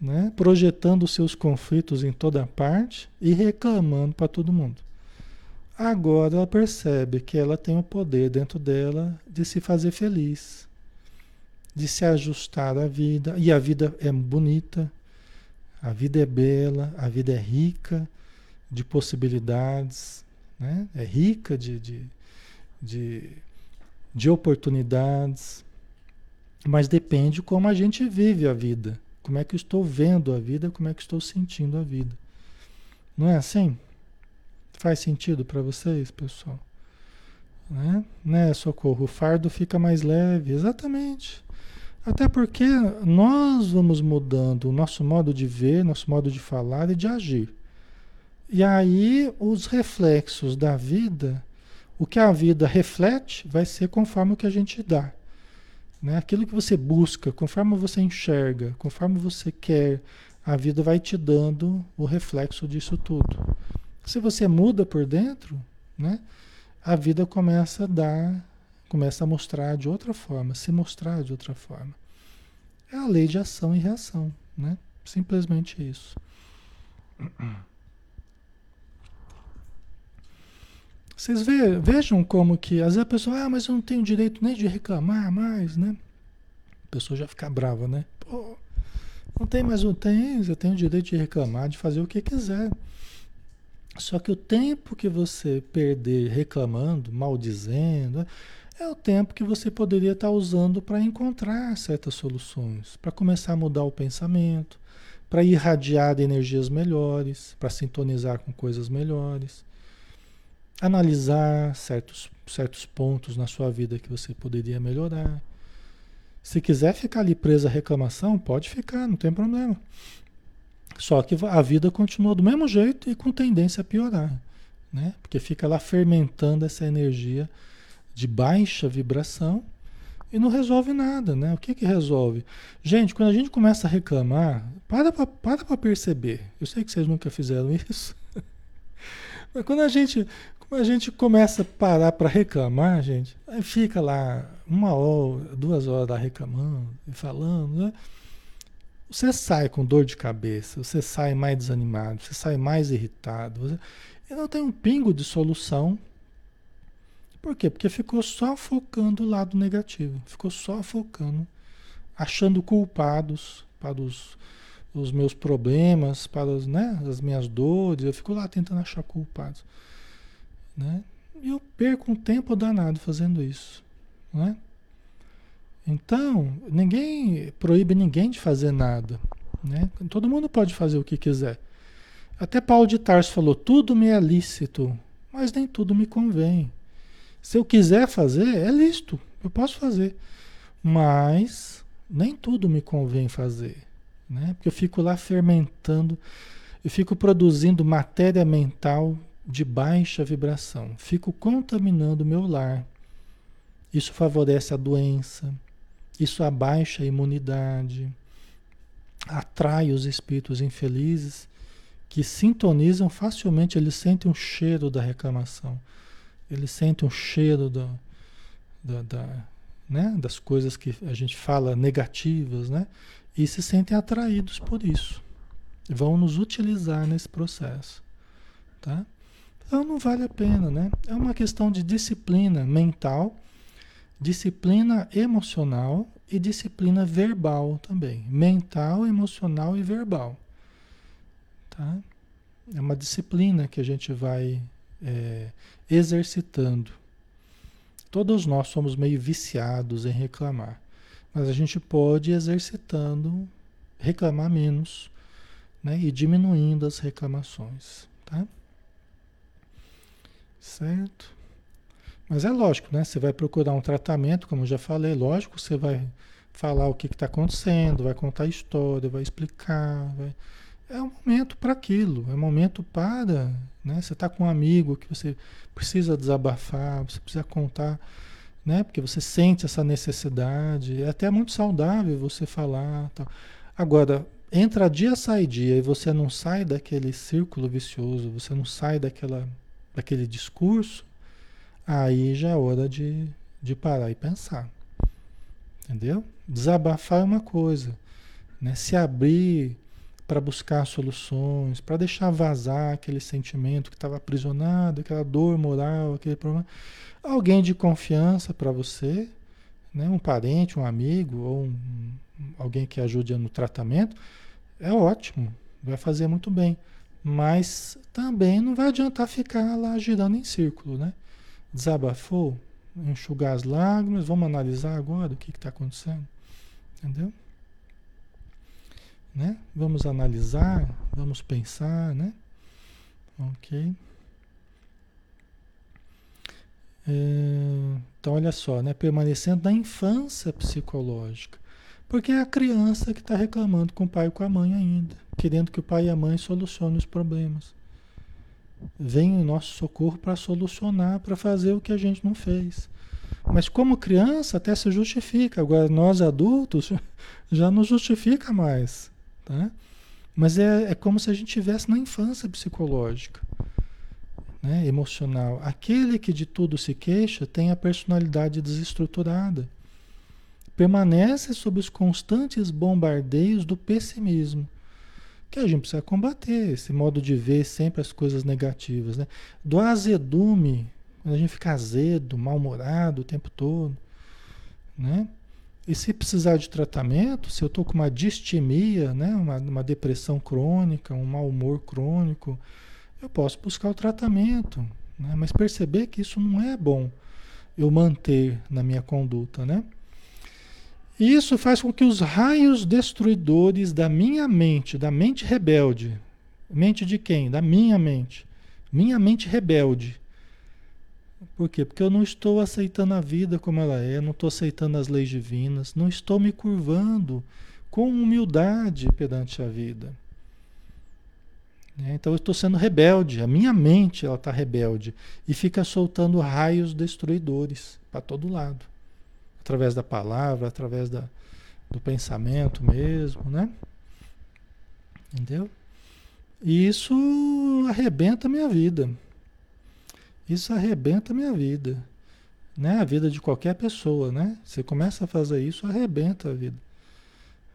né? projetando seus conflitos em toda parte e reclamando para todo mundo. Agora ela percebe que ela tem o poder dentro dela de se fazer feliz, de se ajustar à vida. E a vida é bonita, a vida é bela, a vida é rica de possibilidades, né? é rica de, de, de, de oportunidades. Mas depende como a gente vive a vida. Como é que eu estou vendo a vida, como é que estou sentindo a vida. Não é assim? Faz sentido para vocês, pessoal? Né? né, socorro? O fardo fica mais leve, exatamente. Até porque nós vamos mudando o nosso modo de ver, nosso modo de falar e de agir. E aí os reflexos da vida, o que a vida reflete, vai ser conforme o que a gente dá. Né? Aquilo que você busca, conforme você enxerga, conforme você quer, a vida vai te dando o reflexo disso tudo. Se você muda por dentro, né, a vida começa a dar, começa a mostrar de outra forma, se mostrar de outra forma. É a lei de ação e reação, né? Simplesmente isso. Vocês vejam como que, às vezes a pessoa, ah, mas eu não tenho direito nem de reclamar mais, né? A pessoa já fica brava, né? Pô, não tem mais, não tem, eu tenho o direito de reclamar, de fazer o que quiser. Só que o tempo que você perder reclamando, maldizendo, é o tempo que você poderia estar usando para encontrar certas soluções, para começar a mudar o pensamento, para irradiar energias melhores, para sintonizar com coisas melhores, analisar certos, certos pontos na sua vida que você poderia melhorar. Se quiser ficar ali presa à reclamação, pode ficar, não tem problema. Só que a vida continua do mesmo jeito e com tendência a piorar, né? Porque fica lá fermentando essa energia de baixa vibração e não resolve nada, né? O que que resolve? Gente, quando a gente começa a reclamar, para para perceber. Eu sei que vocês nunca fizeram [laughs] isso. Mas quando a gente quando a gente começa a parar para reclamar, gente, aí fica lá uma hora, duas horas reclamando e falando, né? Você sai com dor de cabeça, você sai mais desanimado, você sai mais irritado. Você... E não tem um pingo de solução. Por quê? Porque ficou só focando o lado negativo. Ficou só focando, achando culpados para os, os meus problemas, para as, né, as minhas dores. Eu fico lá tentando achar culpados. Né? E eu perco um tempo danado fazendo isso. Né? Então, ninguém proíbe ninguém de fazer nada. Né? Todo mundo pode fazer o que quiser. Até Paulo de Tarso falou: tudo me é lícito. mas nem tudo me convém. Se eu quiser fazer, é lícito, eu posso fazer. Mas nem tudo me convém fazer, né? Porque eu fico lá fermentando, eu fico produzindo matéria mental de baixa vibração, fico contaminando o meu lar. Isso favorece a doença, isso abaixa a imunidade, atrai os espíritos infelizes que sintonizam facilmente, eles sentem o cheiro da reclamação, eles sentem o cheiro da, da, né, das coisas que a gente fala negativas, né, e se sentem atraídos por isso. Vão nos utilizar nesse processo. Tá? Então não vale a pena, né? É uma questão de disciplina mental, disciplina emocional e disciplina verbal também. Mental, emocional e verbal. Tá? É uma disciplina que a gente vai é, exercitando. Todos nós somos meio viciados em reclamar, mas a gente pode ir exercitando, reclamar menos né? e diminuindo as reclamações. Tá? Certo? Mas é lógico, né? Você vai procurar um tratamento, como eu já falei, lógico, você vai falar o que está acontecendo, vai contar a história, vai explicar, vai é um momento para aquilo, é um momento para, né? Você está com um amigo que você precisa desabafar, você precisa contar, né? Porque você sente essa necessidade, é até muito saudável você falar, tal. Agora, entra dia sai dia e você não sai daquele círculo vicioso, você não sai daquela daquele discurso, aí já é hora de, de parar e pensar. Entendeu? Desabafar é uma coisa, né? Se abrir para buscar soluções, para deixar vazar aquele sentimento que estava aprisionado, aquela dor moral, aquele problema. Alguém de confiança para você, né? um parente, um amigo ou um, alguém que ajude no tratamento, é ótimo, vai fazer muito bem. Mas também não vai adiantar ficar lá girando em círculo, né? Desabafou, enxugar as lágrimas, vamos analisar agora o que está acontecendo. Entendeu? né? Vamos analisar, vamos pensar, né? Ok. É, então, olha só, né? Permanecendo na infância psicológica. Porque é a criança que está reclamando com o pai e com a mãe ainda, querendo que o pai e a mãe solucionem os problemas. Vem o nosso socorro para solucionar, para fazer o que a gente não fez. Mas como criança até se justifica. Agora nós adultos [laughs] já não justifica mais. Tá? Mas é, é como se a gente estivesse na infância psicológica, né? emocional. Aquele que de tudo se queixa tem a personalidade desestruturada. Permanece sob os constantes bombardeios do pessimismo. Que a gente precisa combater esse modo de ver sempre as coisas negativas. Né? Do azedume, quando a gente fica azedo, mal-humorado o tempo todo. Né? E se precisar de tratamento, se eu estou com uma distimia, né, uma, uma depressão crônica, um mau humor crônico, eu posso buscar o tratamento. Né? Mas perceber que isso não é bom eu manter na minha conduta. Né? E isso faz com que os raios destruidores da minha mente, da mente rebelde, mente de quem? Da minha mente. Minha mente rebelde por quê? Porque eu não estou aceitando a vida como ela é, não estou aceitando as leis divinas, não estou me curvando com humildade perante a vida. Então eu estou sendo rebelde, a minha mente ela está rebelde e fica soltando raios destruidores para todo lado, através da palavra, através da, do pensamento mesmo, né? Entendeu? E isso arrebenta a minha vida. Isso arrebenta a minha vida, né? A vida de qualquer pessoa, né? Você começa a fazer isso, arrebenta a vida,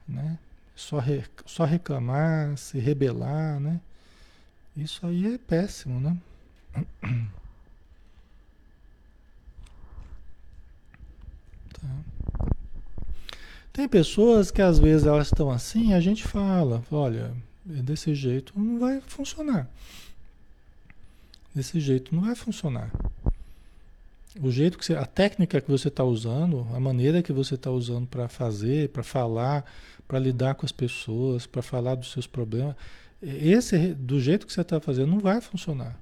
né? Só, re, só reclamar, se rebelar, né? Isso aí é péssimo, né? [clears throat] Tem pessoas que às vezes elas estão assim, a gente fala, olha, desse jeito não vai funcionar. Desse jeito não vai funcionar. O jeito que você, a técnica que você está usando, a maneira que você está usando para fazer, para falar, para lidar com as pessoas, para falar dos seus problemas, esse do jeito que você está fazendo não vai funcionar.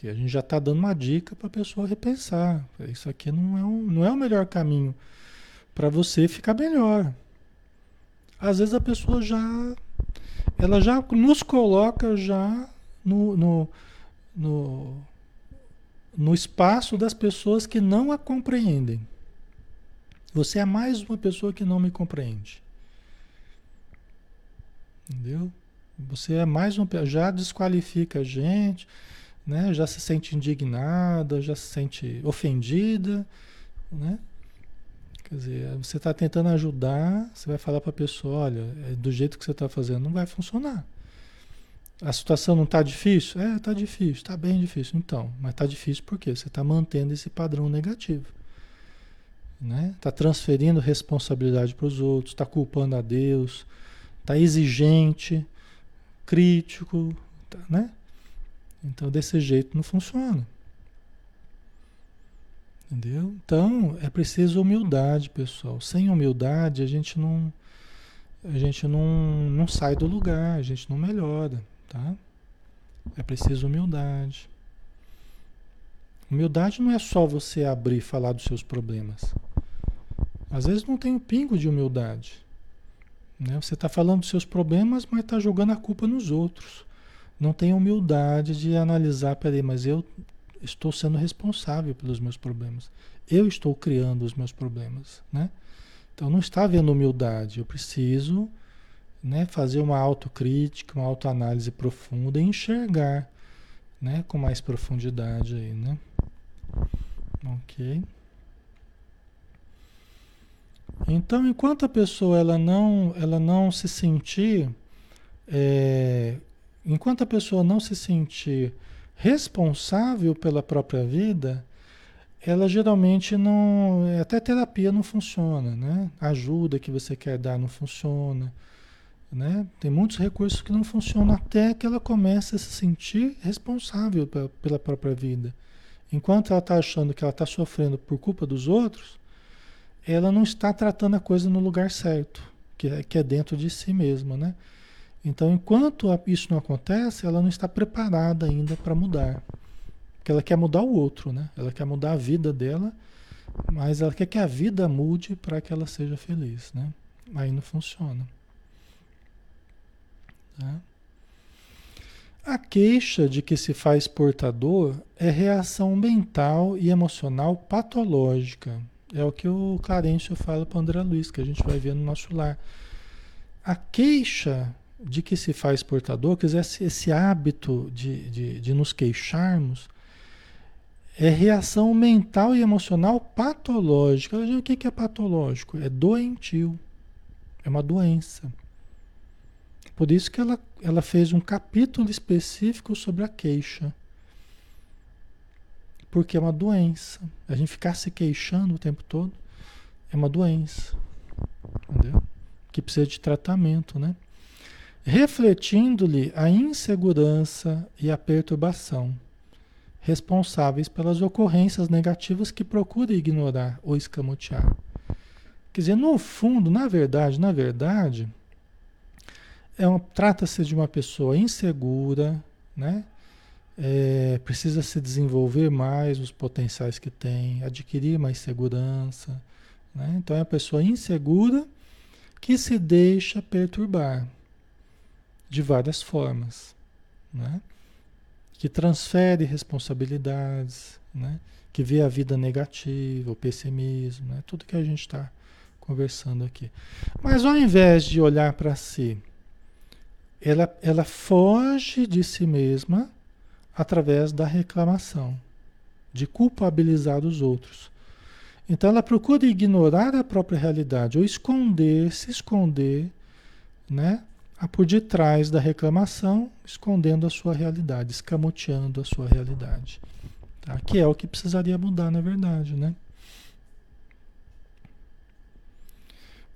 Porque a gente já está dando uma dica para a pessoa repensar. Isso aqui não é, um, não é o melhor caminho para você ficar melhor. Às vezes a pessoa já ela já nos coloca já no, no, no, no espaço das pessoas que não a compreendem. Você é mais uma pessoa que não me compreende. Entendeu? Você é mais uma já desqualifica a gente, né? Já se sente indignada, já se sente ofendida, né? Quer dizer, você está tentando ajudar, você vai falar para a pessoa, olha, é do jeito que você está fazendo não vai funcionar. A situação não está difícil? É, está difícil, está bem difícil. Então, mas está difícil porque você está mantendo esse padrão negativo. Né? Está transferindo responsabilidade para os outros, está culpando a Deus, está exigente, crítico, tá, né? Então, desse jeito não funciona. Entendeu? Então, é preciso humildade, pessoal. Sem humildade, a gente não a gente não, não sai do lugar, a gente não melhora, tá? É preciso humildade. Humildade não é só você abrir e falar dos seus problemas. Às vezes não tem um pingo de humildade. Né? Você está falando dos seus problemas, mas está jogando a culpa nos outros. Não tem humildade de analisar, peraí, mas eu estou sendo responsável pelos meus problemas. Eu estou criando os meus problemas, né? Então não está havendo humildade. Eu preciso né, fazer uma autocrítica, uma autoanálise profunda e enxergar né, com mais profundidade aí, né? Ok. Então, enquanto a pessoa ela não, ela não se sentir, é, enquanto a pessoa não se sentir responsável pela própria vida, ela geralmente não. Até terapia não funciona, né? A ajuda que você quer dar não funciona. Né? Tem muitos recursos que não funcionam até que ela comece a se sentir responsável pela própria vida. Enquanto ela está achando que ela está sofrendo por culpa dos outros, ela não está tratando a coisa no lugar certo, que é, que é dentro de si mesma, né? Então, enquanto isso não acontece, ela não está preparada ainda para mudar. Porque ela quer mudar o outro, né? Ela quer mudar a vida dela, mas ela quer que a vida mude para que ela seja feliz, né? Aí não funciona. Tá? A queixa de que se faz portador é reação mental e emocional patológica. É o que o Clarencio fala para o André Luiz, que a gente vai ver no nosso lar. A queixa de que se faz portador, quer dizer, esse, hábito de, de, de nos queixarmos, é reação mental e emocional patológica. O que é patológico? É doentio. É uma doença. Por isso que ela, ela fez um capítulo específico sobre a queixa. Porque é uma doença. A gente ficar se queixando o tempo todo é uma doença. Entendeu? Que precisa de tratamento, né? Refletindo-lhe a insegurança e a perturbação, responsáveis pelas ocorrências negativas que procura ignorar ou escamotear. Quer dizer, no fundo, na verdade, na verdade, é trata-se de uma pessoa insegura, né? É, precisa se desenvolver mais os potenciais que tem, adquirir mais segurança. Né? Então é uma pessoa insegura que se deixa perturbar de várias formas, né? que transfere responsabilidades, né? que vê a vida negativa, o pessimismo, né? tudo que a gente está conversando aqui. Mas ao invés de olhar para si, ela, ela foge de si mesma através da reclamação, de culpabilizar os outros. Então ela procura ignorar a própria realidade, ou esconder, se esconder, né? Por detrás da reclamação, escondendo a sua realidade, escamoteando a sua realidade. Tá? Que é o que precisaria mudar, na verdade, né?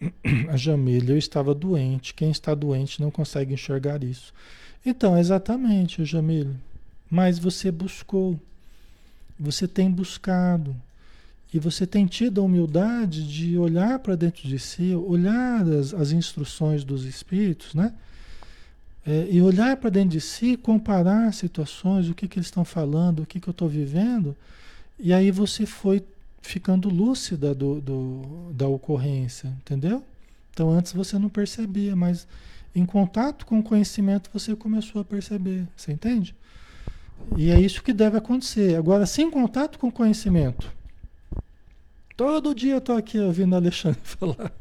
[clears throat] A Jamília, eu estava doente. Quem está doente não consegue enxergar isso. Então, exatamente, Jamília. Mas você buscou. Você tem buscado. E você tem tido a humildade de olhar para dentro de si, olhar as, as instruções dos espíritos, né? É, e olhar para dentro de si, comparar situações, o que, que eles estão falando, o que, que eu estou vivendo, e aí você foi ficando lúcida do, do, da ocorrência, entendeu? Então antes você não percebia, mas em contato com o conhecimento você começou a perceber, você entende? E é isso que deve acontecer. Agora, sem contato com o conhecimento, todo dia eu estou aqui ouvindo Alexandre [laughs] falar,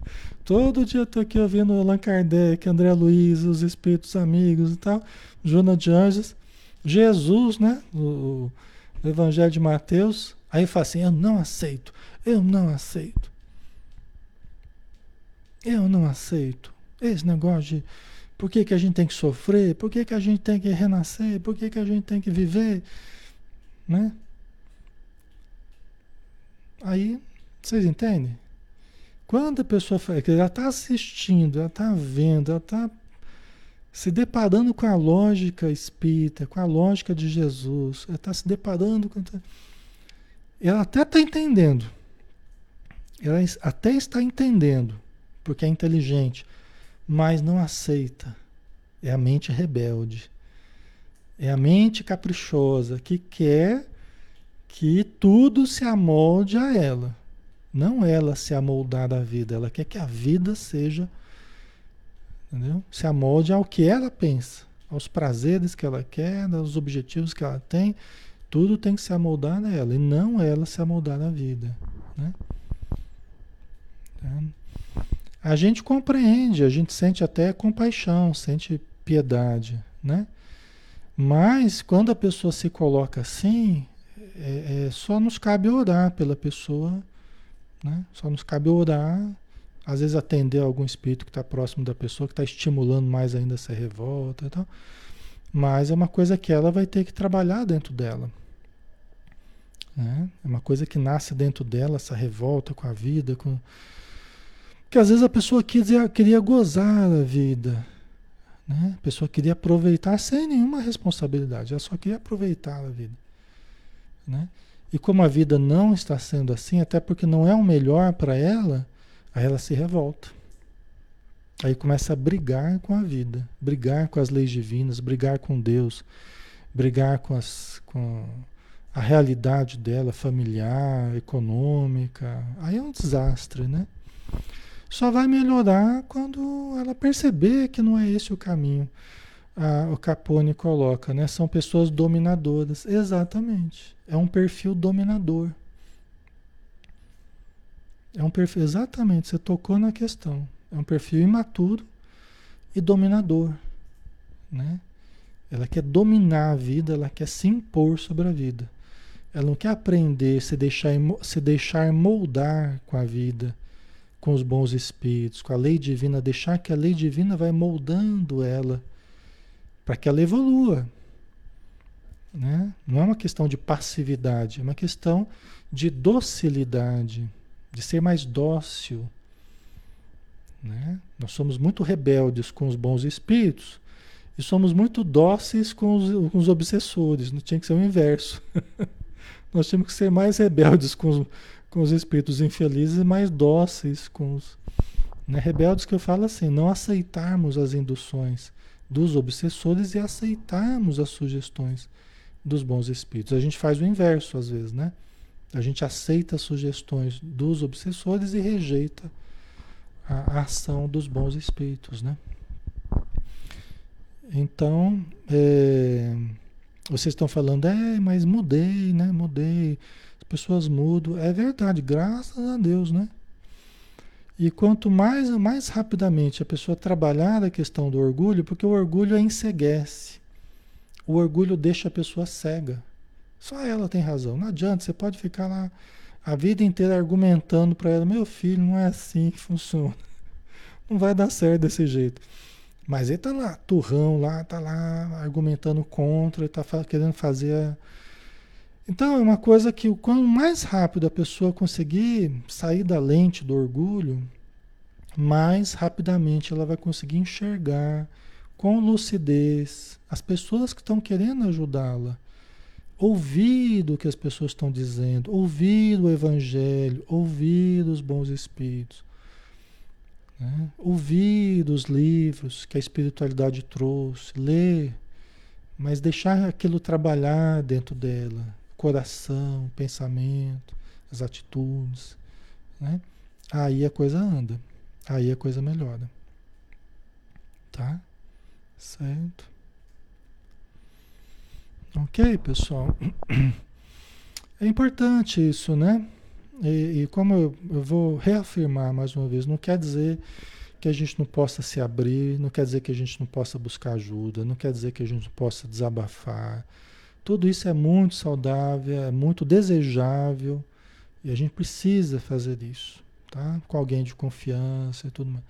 todo dia eu estou aqui ouvindo Allan Kardec, André Luiz, os Espíritos Amigos e tal, Joana de Anjos, Jesus, né? O Evangelho de Mateus. Aí fala assim: eu não aceito, eu não aceito. Eu não aceito. Esse negócio de por que, que a gente tem que sofrer? Por que, que a gente tem que renascer? Por que, que a gente tem que viver? Né? Aí, vocês entendem? Quando a pessoa que ela está assistindo, ela está vendo, ela está se deparando com a lógica espírita, com a lógica de Jesus, ela está se deparando com. Ela até está entendendo. Ela até está entendendo, porque é inteligente mas não aceita. É a mente rebelde. É a mente caprichosa que quer que tudo se amolde a ela. Não ela se amoldar à vida, ela quer que a vida seja, entendeu? Se amolde ao que ela pensa, aos prazeres que ela quer, aos objetivos que ela tem. Tudo tem que se amoldar a ela e não ela se amoldar à vida, né? Tá? a gente compreende, a gente sente até compaixão, sente piedade, né? Mas quando a pessoa se coloca assim, é, é, só nos cabe orar pela pessoa, né? Só nos cabe orar, às vezes atender algum espírito que está próximo da pessoa, que está estimulando mais ainda essa revolta e tal. Mas é uma coisa que ela vai ter que trabalhar dentro dela. Né? É uma coisa que nasce dentro dela, essa revolta com a vida, com, que às vezes a pessoa queria, queria gozar a vida. Né? A pessoa queria aproveitar sem nenhuma responsabilidade, ela só queria aproveitar a vida. Né? E como a vida não está sendo assim, até porque não é o melhor para ela, aí ela se revolta. Aí começa a brigar com a vida, brigar com as leis divinas, brigar com Deus, brigar com, as, com a realidade dela, familiar, econômica. Aí é um desastre, né? Só vai melhorar quando ela perceber que não é esse o caminho. O Capone coloca, né? São pessoas dominadoras. Exatamente. É um perfil dominador. É um perfil, exatamente, você tocou na questão. É um perfil imaturo e dominador, né? Ela quer dominar a vida, ela quer se impor sobre a vida. Ela não quer aprender, se deixar, se deixar moldar com a vida com os bons espíritos, com a lei divina, deixar que a lei divina vai moldando ela para que ela evolua. Né? Não é uma questão de passividade, é uma questão de docilidade, de ser mais dócil. Né? Nós somos muito rebeldes com os bons espíritos e somos muito dóceis com os, com os obsessores. Não tinha que ser o inverso. [laughs] Nós temos que ser mais rebeldes com os, com os espíritos infelizes e mais dóceis com os né, rebeldes que eu falo assim, não aceitarmos as induções dos obsessores e aceitarmos as sugestões dos bons espíritos. A gente faz o inverso às vezes, né? A gente aceita as sugestões dos obsessores e rejeita a, ação dos bons espíritos, né? Então, é, vocês estão falando, é, mas mudei, né? Mudei pessoas mudam. É verdade, graças a Deus, né? E quanto mais, mais rapidamente a pessoa trabalhar a questão do orgulho, porque o orgulho a enseguece. O orgulho deixa a pessoa cega. Só ela tem razão. Não adianta, você pode ficar lá a vida inteira argumentando para ela: meu filho, não é assim que funciona. [laughs] Não vai dar certo desse jeito. Mas ele tá lá, turrão lá, tá lá argumentando contra, está querendo fazer a, então é uma coisa que o quanto mais rápido a pessoa conseguir sair da lente do orgulho, mais rapidamente ela vai conseguir enxergar com lucidez as pessoas que estão querendo ajudá-la. Ouvir o que as pessoas estão dizendo, ouvir o evangelho, ouvir os bons espíritos. Né? Ouvir os livros que a espiritualidade trouxe, ler, mas deixar aquilo trabalhar dentro dela, coração, pensamento, as atitudes, né? Aí a coisa anda, aí a coisa melhora, tá? Certo? Ok, pessoal. [clears throat] É importante isso, né? E, e como eu, eu, vou reafirmar mais uma vez, não quer dizer que a gente não possa se abrir, não quer dizer que a gente não possa buscar ajuda, não quer dizer que a gente não possa desabafar. Tudo isso é muito saudável, é muito desejável e a gente precisa fazer isso, tá? Com alguém de confiança e tudo mais.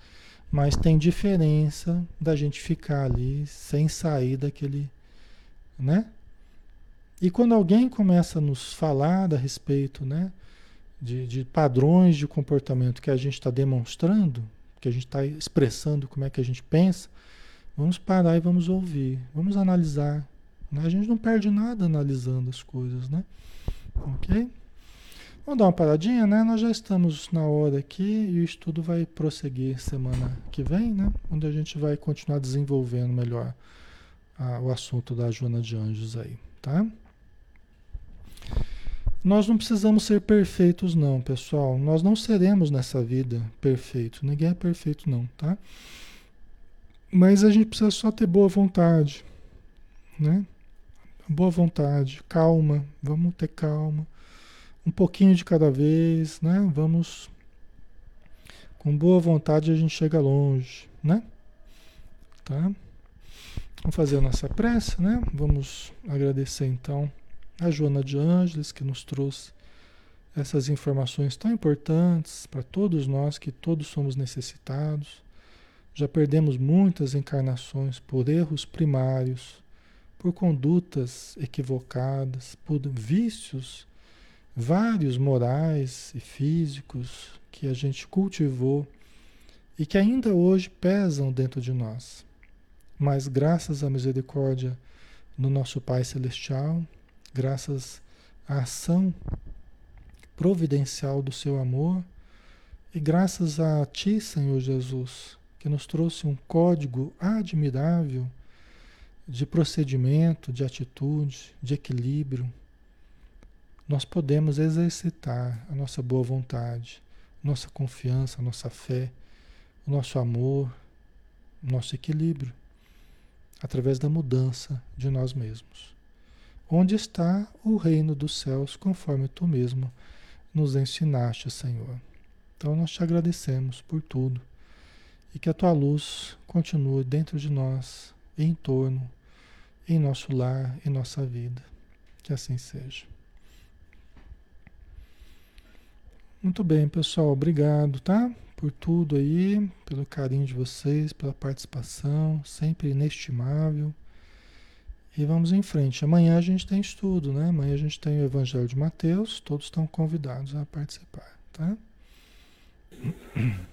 Mas tem diferença da gente ficar ali sem sair daquele, né? E quando alguém começa a nos falar a respeito, né? de, de padrões de comportamento que a gente está demonstrando, que a gente está expressando como é que a gente pensa, vamos parar e vamos ouvir, vamos analisar. Né? A gente não perde nada analisando as coisas, né? Ok? Vamos dar uma paradinha, né? Nós já estamos na hora aqui e o estudo vai prosseguir semana que vem, né? Onde a gente vai continuar desenvolvendo melhor a, o assunto da Joana de Anjos aí, tá? Nós não precisamos ser perfeitos, não, pessoal. Nós não seremos nessa vida perfeitos. Ninguém é perfeito, não, tá? Mas a gente precisa só ter boa vontade, né? Boa vontade, calma, vamos ter calma. Um pouquinho de cada vez, né? Vamos. Com boa vontade a gente chega longe, né? Tá? Vamos fazer a nossa prece, né? Vamos agradecer então a Joana de Ângeles, que nos trouxe essas informações tão importantes para todos nós, que todos somos necessitados. Já perdemos muitas encarnações por erros primários, por condutas equivocadas, por vícios vários morais e físicos que a gente cultivou e que ainda hoje pesam dentro de nós. Mas graças à misericórdia do nosso Pai Celestial, graças à ação providencial do seu amor e graças a Ti, Senhor Jesus, que nos trouxe um código admirável de procedimento, de atitude, de equilíbrio, nós podemos exercitar a nossa boa vontade, nossa confiança, nossa fé, o nosso amor, nosso equilíbrio, através da mudança de nós mesmos. Onde está o reino dos céus, conforme tu mesmo nos ensinaste, Senhor. Então nós te agradecemos por tudo e que a tua luz continue dentro de nós, em torno, em nosso lar, em nossa vida. Que assim seja. Muito bem, pessoal. Obrigado, tá? Por tudo aí, pelo carinho de vocês, pela participação, sempre inestimável. E vamos em frente. Amanhã a gente tem estudo, né? Amanhã a gente tem o Evangelho de Mateus, todos estão convidados a participar, tá? [clears throat]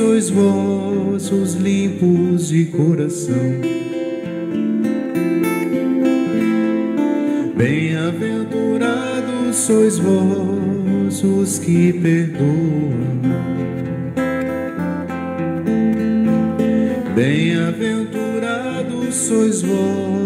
sois vós os limpos de coração. Bem-aventurados sois vós os que perdoam. Bem-aventurados sois vós